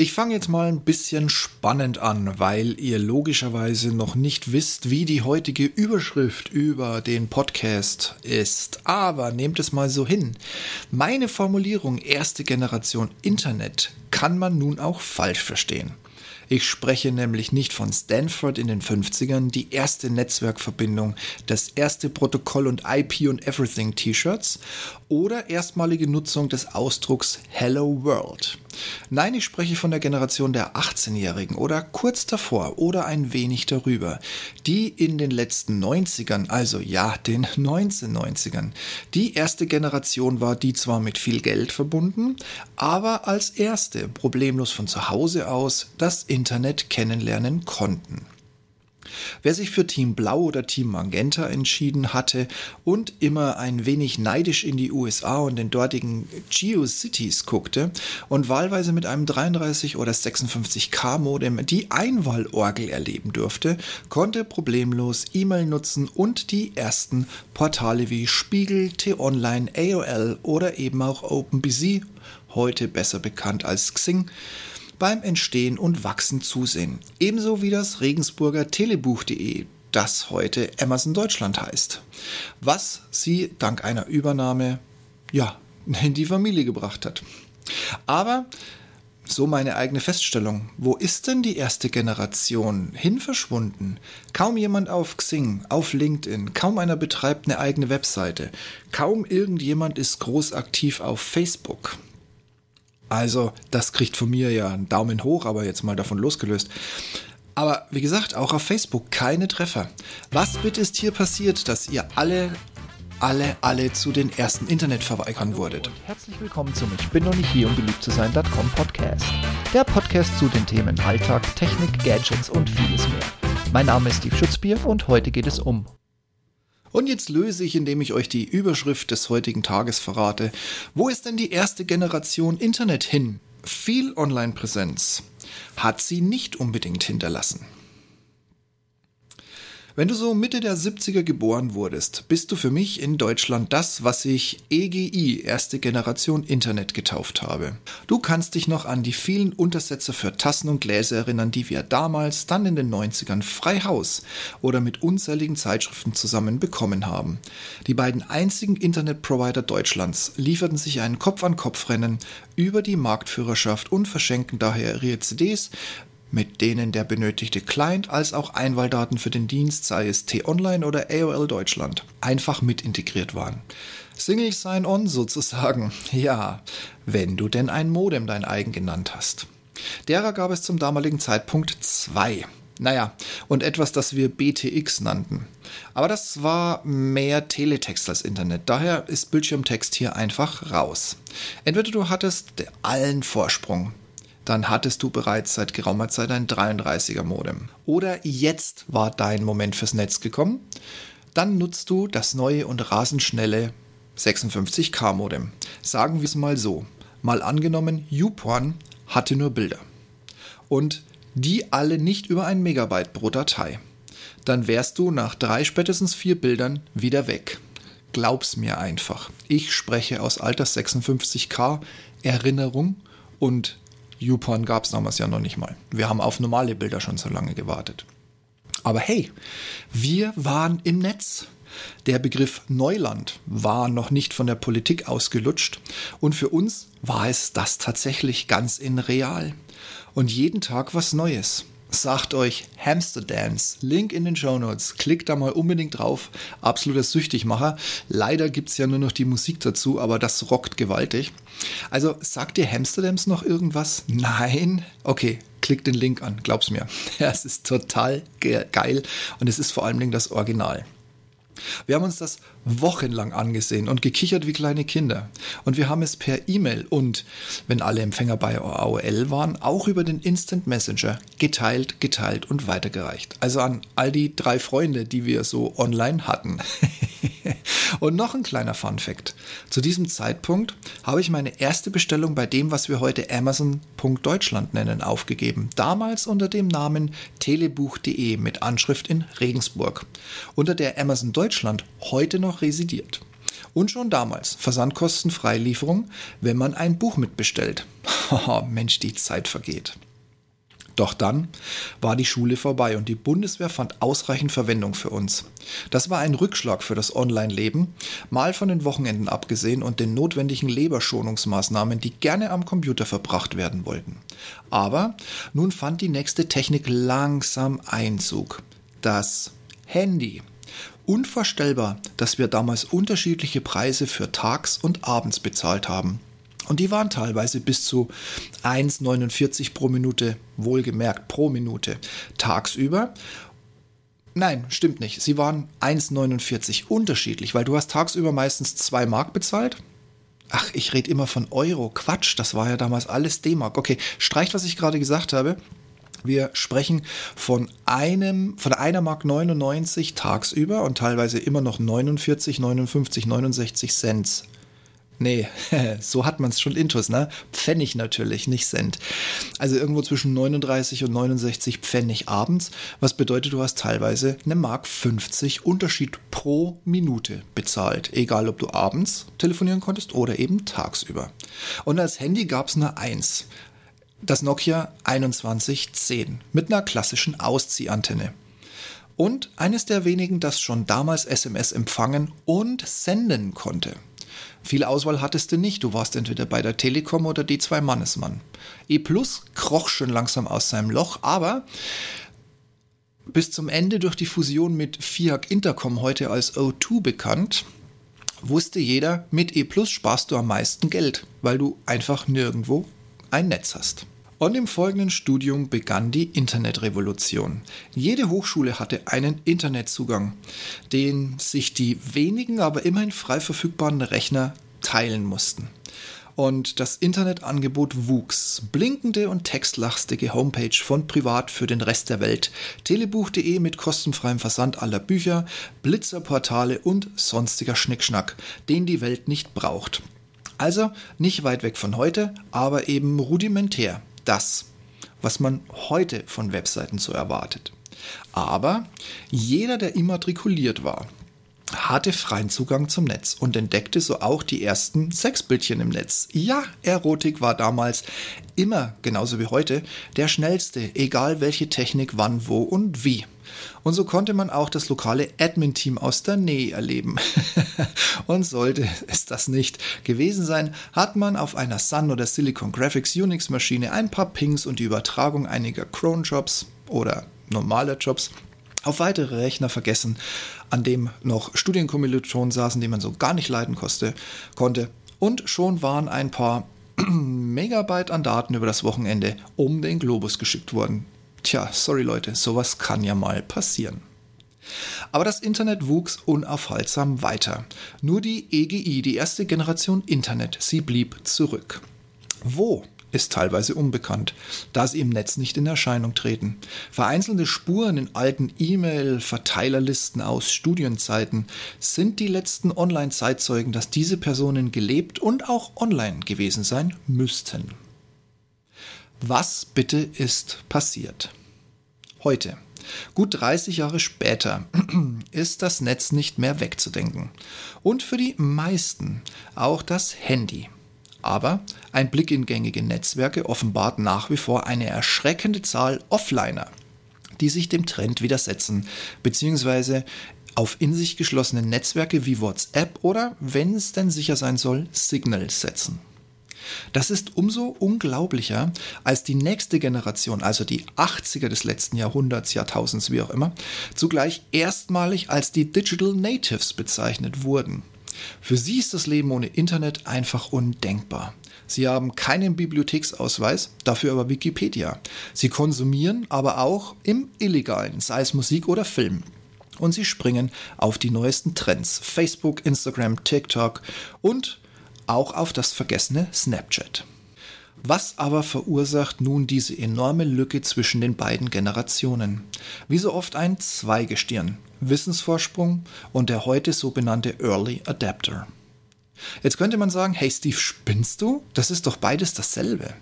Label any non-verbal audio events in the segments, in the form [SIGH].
Ich fange jetzt mal ein bisschen spannend an, weil ihr logischerweise noch nicht wisst, wie die heutige Überschrift über den Podcast ist. Aber nehmt es mal so hin. Meine Formulierung erste Generation Internet kann man nun auch falsch verstehen. Ich spreche nämlich nicht von Stanford in den 50ern, die erste Netzwerkverbindung, das erste Protokoll und IP und Everything T-Shirts oder erstmalige Nutzung des Ausdrucks Hello World. Nein, ich spreche von der Generation der 18-Jährigen oder kurz davor oder ein wenig darüber, die in den letzten 90ern, also ja, den 1990ern, die erste Generation war, die zwar mit viel Geld verbunden, aber als erste problemlos von zu Hause aus das Internet kennenlernen konnten. Wer sich für Team Blau oder Team Magenta entschieden hatte und immer ein wenig neidisch in die USA und den dortigen GeoCities guckte und wahlweise mit einem 33 oder 56K Modem die Einwahlorgel erleben durfte, konnte problemlos E-Mail nutzen und die ersten Portale wie Spiegel, T-Online, AOL oder eben auch OpenBZ, heute besser bekannt als Xing, beim Entstehen und Wachsen zusehen. Ebenso wie das Regensburger Telebuch.de, das heute Amazon Deutschland heißt. Was sie dank einer Übernahme, ja, in die Familie gebracht hat. Aber so meine eigene Feststellung. Wo ist denn die erste Generation hin verschwunden? Kaum jemand auf Xing, auf LinkedIn, kaum einer betreibt eine eigene Webseite, kaum irgendjemand ist groß aktiv auf Facebook. Also, das kriegt von mir ja einen Daumen hoch, aber jetzt mal davon losgelöst. Aber wie gesagt, auch auf Facebook keine Treffer. Was bitte ist hier passiert, dass ihr alle, alle, alle zu den ersten Internetverweigern wurdet? Herzlich willkommen zum Ich bin noch nicht hier, um beliebt zu sein.com Podcast. Der Podcast zu den Themen Alltag, Technik, Gadgets und vieles mehr. Mein Name ist Steve Schutzbier und heute geht es um und jetzt löse ich, indem ich euch die Überschrift des heutigen Tages verrate. Wo ist denn die erste Generation Internet hin? Viel Online-Präsenz hat sie nicht unbedingt hinterlassen. Wenn du so Mitte der 70er geboren wurdest, bist du für mich in Deutschland das, was ich EGI, erste Generation Internet, getauft habe. Du kannst dich noch an die vielen Untersätze für Tassen und Gläser erinnern, die wir damals, dann in den 90ern, frei Haus oder mit unzähligen Zeitschriften zusammen bekommen haben. Die beiden einzigen Internetprovider Deutschlands lieferten sich ein Kopf-an-Kopf-Rennen über die Marktführerschaft und verschenken daher ihre CDs mit denen der benötigte Client als auch Einwahldaten für den Dienst, sei es T-Online oder AOL Deutschland, einfach mit integriert waren. Single Sign-On sozusagen. [LAUGHS] Ja, wenn du denn ein Modem dein eigen genannt hast. Derer gab es zum damaligen Zeitpunkt zwei. Naja, und etwas, das wir BTX nannten. Aber das war mehr Teletext als Internet, daher ist Bildschirmtext hier einfach raus. Entweder du hattest allen Vorsprung, dann hattest du bereits seit geraumer Zeit ein 33er Modem. Oder jetzt war dein Moment fürs Netz gekommen, dann nutzt du das neue und rasend schnelle 56K Modem. Sagen wir es mal so. Mal angenommen, YouPorn hatte nur Bilder. Und die alle nicht über ein Megabyte pro Datei. Dann wärst du nach drei, spätestens vier Bildern wieder weg. Glaub's mir einfach. Ich spreche aus Alters 56K Erinnerung und YouPorn gab es damals ja noch nicht mal. Wir haben auf normale Bilder schon so lange gewartet. Aber hey, wir waren im Netz. Der Begriff Neuland war noch nicht von der Politik ausgelutscht und für uns war es das tatsächlich ganz in real. Und jeden Tag was Neues. Sagt euch Hamster Dance, Link in den Show Notes. Klickt da mal unbedingt drauf. Absoluter Süchtigmacher. Leider gibt es ja nur noch die Musik dazu, aber das rockt gewaltig. Also sagt dir Hamsterdams noch irgendwas? Nein? Okay, klick den Link an, glaub's mir. [LAUGHS] Es ist total geil und es ist vor allem das Original. Wir haben uns das wochenlang angesehen und gekichert wie kleine Kinder. Und wir haben es per E-Mail und, wenn alle Empfänger bei AOL waren, auch über den Instant Messenger geteilt, geteilt und weitergereicht. Also an all die drei Freunde, die wir so online hatten. [LAUGHS] und noch ein kleiner Fun Fact. Zu diesem Zeitpunkt habe ich meine erste Bestellung bei dem, was wir heute Amazon.Deutschland nennen, aufgegeben. Damals unter dem Namen telebuch.de mit Anschrift in Regensburg. Unter der Amazon Deutschland heute noch residiert. Und schon damals versandkostenfreie Lieferung, wenn man ein Buch mitbestellt. [LAUGHS] Haha, Mensch, die Zeit vergeht. Doch dann war die Schule vorbei und die Bundeswehr fand ausreichend Verwendung für uns. Das war ein Rückschlag für das Online-Leben, mal von den Wochenenden abgesehen und den notwendigen Leberschonungsmaßnahmen, die gerne am Computer verbracht werden wollten. Aber nun fand die nächste Technik langsam Einzug. Das Handy. Unvorstellbar, dass wir damals unterschiedliche Preise für tags und abends bezahlt haben. Und die waren teilweise bis zu 1,49 pro Minute, wohlgemerkt pro Minute, tagsüber. Nein, stimmt nicht. Sie waren 1,49 unterschiedlich, weil du hast tagsüber meistens 2 Mark bezahlt. Ach, ich rede immer von Euro. Quatsch, das war ja damals alles D-Mark. Okay, streicht, was ich gerade gesagt habe. Wir sprechen von einem, von einer Mark 99 tagsüber und teilweise immer noch 49, 59, 69 Cent Nee, [LAUGHS] so hat man es schon intus, ne? Pfennig natürlich, nicht Cent. Also irgendwo zwischen 39 und 69 Pfennig abends, was bedeutet, du hast teilweise eine Mark 50 Unterschied pro Minute bezahlt. Egal, ob du abends telefonieren konntest oder eben tagsüber. Und als Handy gab es eine 1. Das Nokia 2110 mit einer klassischen Ausziehantenne. Und eines der wenigen, das schon damals SMS empfangen und senden konnte. Viel Auswahl hattest du nicht, du warst entweder bei der Telekom oder die zwei Mannesmann. E Plus kroch schon langsam aus seinem Loch, aber bis zum Ende durch die Fusion mit FIAC Intercom, heute als O2 bekannt, wusste jeder, mit E Plus sparst du am meisten Geld, weil du einfach nirgendwo ein Netz hast. Und im folgenden Studium begann die Internetrevolution. Jede Hochschule hatte einen Internetzugang, den sich die wenigen, aber immerhin frei verfügbaren Rechner teilen mussten. Und das Internetangebot wuchs. Blinkende und textlastige Homepage von Privat für den Rest der Welt, telebuch.de mit kostenfreiem Versand aller Bücher, Blitzerportale und sonstiger Schnickschnack, den die Welt nicht braucht. Also nicht weit weg von heute, aber eben rudimentär das, was man heute von Webseiten so erwartet. Aber jeder, der immatrikuliert war, hatte freien Zugang zum Netz und entdeckte so auch die ersten Sexbildchen im Netz. Ja, Erotik war damals immer, genauso wie heute, der schnellste, egal welche Technik wann, wo und wie. Und so konnte man auch das lokale Admin-Team aus der Nähe erleben. [LAUGHS] und sollte es das nicht gewesen sein, hat man auf einer Sun oder Silicon Graphics Unix-Maschine ein paar Pings und die Übertragung einiger Cron-Jobs oder normaler Jobs auf weitere Rechner vergessen, an dem noch Studienkommilitonen saßen, die man so gar nicht leiden koste, konnte. Und schon waren ein paar [CLEARS THROAT] Megabyte an Daten über das Wochenende um den Globus geschickt worden. Tja, sorry Leute, sowas kann ja mal passieren. Aber das Internet wuchs unaufhaltsam weiter. Nur die EGI, die erste Generation Internet, sie blieb zurück. Wo ist teilweise unbekannt, da sie im Netz nicht in Erscheinung treten. Vereinzelte Spuren in alten E-Mail-Verteilerlisten aus Studienzeiten sind die letzten Online-Zeitzeugen, dass diese Personen gelebt und auch online gewesen sein müssten. Was bitte ist passiert? Heute, gut 30 Jahre später, [CLEARS THROAT] ist das Netz nicht mehr wegzudenken. Und für die meisten auch das Handy. Aber ein Blick in gängige Netzwerke offenbart nach wie vor eine erschreckende Zahl Offliner, die sich dem Trend widersetzen, beziehungsweise auf in sich geschlossene Netzwerke wie WhatsApp oder, wenn es denn sicher sein soll, Signal setzen. Das ist umso unglaublicher, als die nächste Generation, also die 80er des letzten Jahrhunderts, Jahrtausends, wie auch immer, zugleich erstmalig als die Digital Natives bezeichnet wurden. Für sie ist das Leben ohne Internet einfach undenkbar. Sie haben keinen Bibliotheksausweis, dafür aber Wikipedia. Sie konsumieren aber auch im Illegalen, sei es Musik oder Film. Und sie springen auf die neuesten Trends. Facebook, Instagram, TikTok und auch auf das vergessene Snapchat. Was aber verursacht nun diese enorme Lücke zwischen den beiden Generationen? Wie so oft ein Zweigestirn, Wissensvorsprung und der heute so benannte Early Adapter. Jetzt könnte man sagen, hey Steve, spinnst du? Das ist doch beides dasselbe.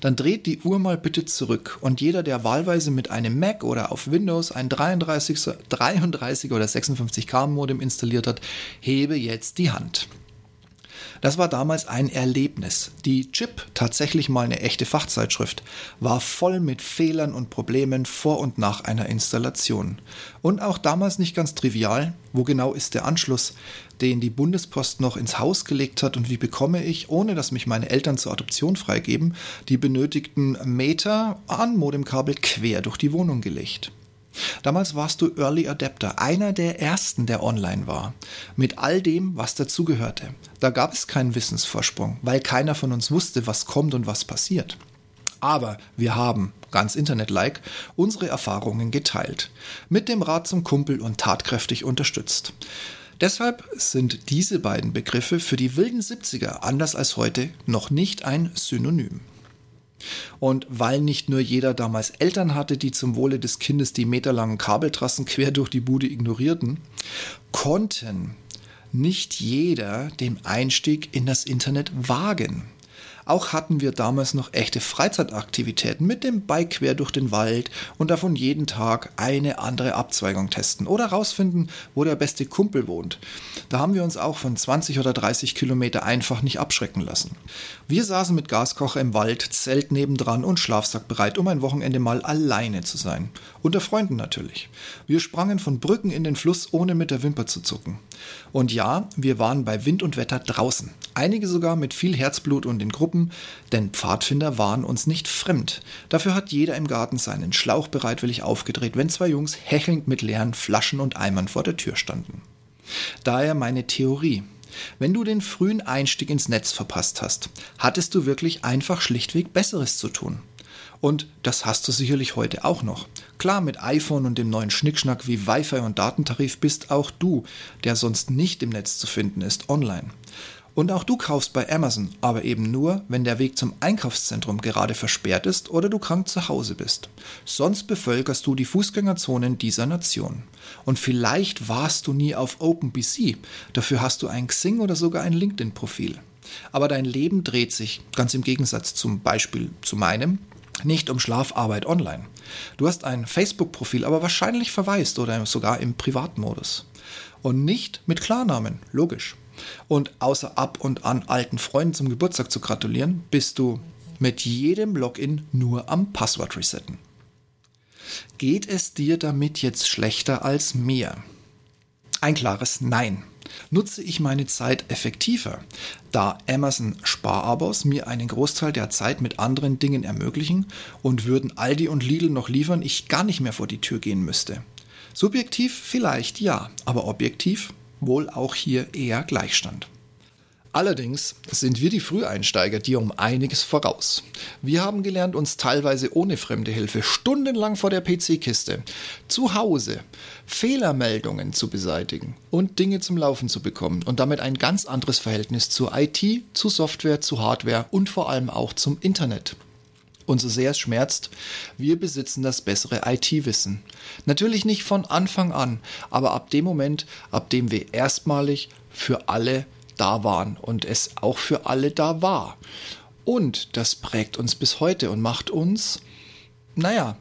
Dann dreht die Uhr mal bitte zurück und jeder, der wahlweise mit einem Mac oder auf Windows ein 33, 33 oder 56K Modem installiert hat, hebe jetzt die Hand. Das war damals ein Erlebnis. Die Chip, tatsächlich mal eine echte Fachzeitschrift, war voll mit Fehlern und Problemen vor und nach einer Installation. Und auch damals nicht ganz trivial, wo genau ist der Anschluss, den die Bundespost noch ins Haus gelegt hat und wie bekomme ich, ohne dass mich meine Eltern zur Adoption freigeben, die benötigten Meter an Modemkabel quer durch die Wohnung gelegt. Damals warst du Early Adapter, einer der ersten, der online war, mit all dem, was dazugehörte. Da gab es keinen Wissensvorsprung, weil keiner von uns wusste, was kommt und was passiert. Aber wir haben, ganz Internet-like, unsere Erfahrungen geteilt, mit dem Rat zum Kumpel und tatkräftig unterstützt. Deshalb sind diese beiden Begriffe für die wilden 70er anders als heute noch nicht ein Synonym. Und weil nicht nur jeder damals Eltern hatte, die zum Wohle des Kindes die meterlangen Kabeltrassen [LAUGHS] quer durch die Bude ignorierten, konnten nicht jeder den Einstieg in das Internet wagen. Auch hatten wir damals noch echte Freizeitaktivitäten mit dem Bike quer durch den Wald und davon jeden Tag eine andere Abzweigung testen oder rausfinden, wo der beste Kumpel wohnt. Da haben wir uns auch von 20 oder 30 Kilometer einfach nicht abschrecken lassen. Wir saßen mit Gaskocher im Wald, Zelt nebendran und Schlafsack bereit, um ein Wochenende mal alleine zu sein. Unter Freunden natürlich. Wir sprangen von Brücken in den Fluss, ohne mit der Wimper zu zucken. Und ja, wir waren bei Wind und Wetter draußen. Einige sogar mit viel Herzblut und in Gruppen, denn Pfadfinder waren uns nicht fremd. Dafür hat jeder im Garten seinen Schlauch bereitwillig aufgedreht, wenn zwei Jungs hechelnd mit leeren Flaschen und Eimern vor der Tür standen. Daher meine Theorie. Wenn du den frühen Einstieg ins Netz verpasst hast, hattest du wirklich einfach schlichtweg Besseres zu tun. Und das hast du sicherlich heute auch noch. Klar, mit iPhone und dem neuen Schnickschnack wie Wi-Fi und Datentarif bist auch du, der sonst nicht im Netz zu finden ist, online. Und auch du kaufst bei Amazon, aber eben nur, wenn der Weg zum Einkaufszentrum gerade versperrt ist oder du krank zu Hause bist. Sonst bevölkerst du die Fußgängerzonen dieser Nation. Und vielleicht warst du nie auf OpenBC, dafür hast du ein Xing oder sogar ein LinkedIn-Profil. Aber dein Leben dreht sich, ganz im Gegensatz zum Beispiel zu meinem, nicht um Schlafarbeit online. Du hast ein Facebook-Profil, aber wahrscheinlich verwaist oder sogar im Privatmodus. Und nicht mit Klarnamen, logisch. Und außer ab und an alten Freunden zum Geburtstag zu gratulieren, bist du mit jedem Login nur am Passwort resetten. Geht es dir damit jetzt schlechter als mir? Ein klares Nein nutze ich meine Zeit effektiver, da Amazon Sparabos mir einen Großteil der Zeit mit anderen Dingen ermöglichen und würden Aldi und Lidl noch liefern, ich gar nicht mehr vor die Tür gehen müsste. Subjektiv vielleicht ja, aber objektiv wohl auch hier eher Gleichstand. Allerdings sind wir die Früheinsteiger dir um einiges voraus. Wir haben gelernt, uns teilweise ohne fremde Hilfe stundenlang vor der PC-Kiste zu Hause Fehlermeldungen zu beseitigen und Dinge zum Laufen zu bekommen und damit ein ganz anderes Verhältnis zur IT, zu Software, zu Hardware und vor allem auch zum Internet. Und so sehr es schmerzt, wir besitzen das bessere IT-Wissen. Natürlich nicht von Anfang an, aber ab dem Moment, ab dem wir erstmalig für alle da waren und es auch für alle da war. Und das prägt uns bis heute und macht uns, naja,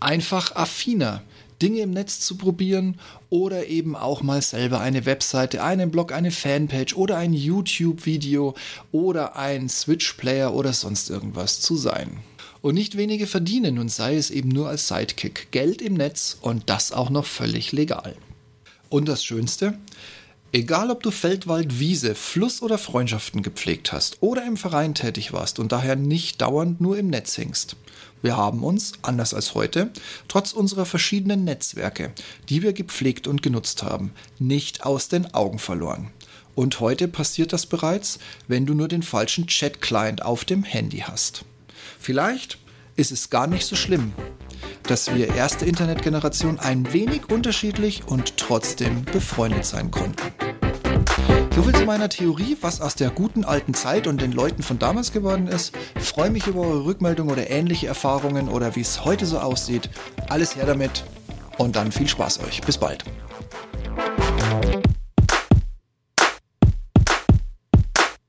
einfach affiner. Dinge im Netz zu probieren oder eben auch mal selber eine Webseite, einen Blog, eine Fanpage oder ein YouTube-Video oder ein Switch-Player oder sonst irgendwas zu sein. Und nicht wenige verdienen und sei es eben nur als Sidekick Geld im Netz und das auch noch völlig legal. Und das Schönste, Egal ob du Feld, Wald, Wiese, Fluss oder Freundschaften gepflegt hast oder im Verein tätig warst und daher nicht dauernd nur im Netz hängst. Wir haben uns, anders als heute, trotz unserer verschiedenen Netzwerke, die wir gepflegt und genutzt haben, nicht aus den Augen verloren. Und heute passiert das bereits, wenn du nur den falschen Chat-Client auf dem Handy hast. Vielleicht ist es gar nicht so schlimm, dass wir erste Internetgeneration ein wenig unterschiedlich und trotzdem befreundet sein konnten. Soviel zu meiner Theorie, was aus der guten alten Zeit und den Leuten von damals geworden ist. freue mich über eure Rückmeldung oder ähnliche Erfahrungen oder wie es heute so aussieht. Alles her damit und dann viel Spaß euch. Bis bald.